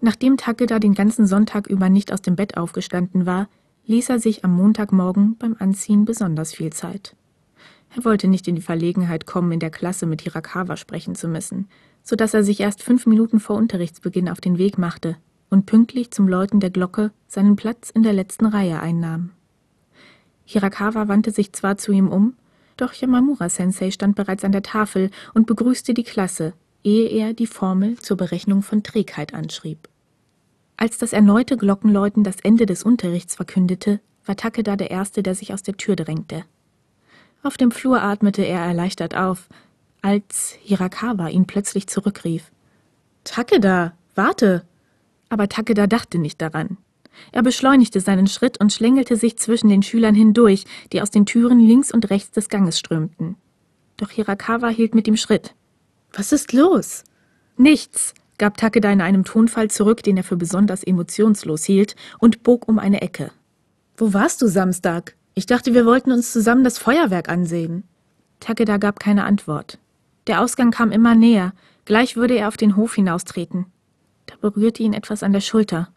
Nachdem Takeda den ganzen Sonntag über nicht aus dem Bett aufgestanden war, ließ er sich am Montagmorgen beim Anziehen besonders viel Zeit. Er wollte nicht in die Verlegenheit kommen, in der Klasse mit Hirakawa sprechen zu müssen, so dass er sich erst fünf Minuten vor Unterrichtsbeginn auf den Weg machte und pünktlich zum Läuten der Glocke seinen Platz in der letzten Reihe einnahm. Hirakawa wandte sich zwar zu ihm um, doch Yamamura-sensei stand bereits an der Tafel und begrüßte die Klasse, ehe er die Formel zur Berechnung von Trägheit anschrieb. Als das erneute Glockenläuten das Ende des Unterrichts verkündete, war Takeda der Erste, der sich aus der Tür drängte. Auf dem Flur atmete er erleichtert auf, als Hirakawa ihn plötzlich zurückrief. Takeda, warte! Aber Takeda dachte nicht daran. Er beschleunigte seinen Schritt und schlängelte sich zwischen den Schülern hindurch, die aus den Türen links und rechts des Ganges strömten. Doch Hirakawa hielt mit ihm Schritt. Was ist los? Nichts, gab Takeda in einem Tonfall zurück, den er für besonders emotionslos hielt, und bog um eine Ecke. Wo warst du Samstag? Ich dachte, wir wollten uns zusammen das Feuerwerk ansehen. Takeda gab keine Antwort. Der Ausgang kam immer näher, gleich würde er auf den Hof hinaustreten. Da berührte ihn etwas an der Schulter.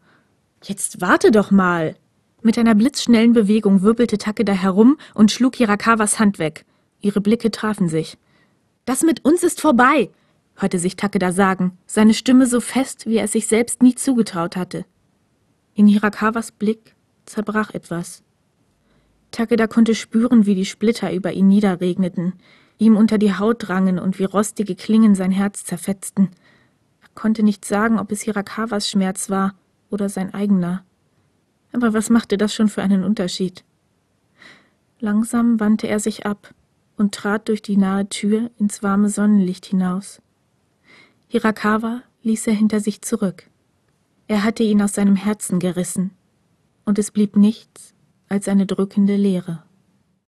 Jetzt warte doch mal! Mit einer blitzschnellen Bewegung wirbelte Takeda herum und schlug Hirakawas Hand weg. Ihre Blicke trafen sich. Das mit uns ist vorbei, hörte sich Takeda sagen, seine Stimme so fest, wie er es sich selbst nie zugetraut hatte. In Hirakawas Blick zerbrach etwas. Takeda konnte spüren, wie die Splitter über ihn niederregneten, ihm unter die Haut drangen und wie rostige Klingen sein Herz zerfetzten. Er konnte nicht sagen, ob es Hirakawas Schmerz war oder sein eigener. Aber was machte das schon für einen Unterschied? Langsam wandte er sich ab und trat durch die nahe Tür ins warme Sonnenlicht hinaus. Hirakawa ließ er hinter sich zurück. Er hatte ihn aus seinem Herzen gerissen, und es blieb nichts als eine drückende Leere.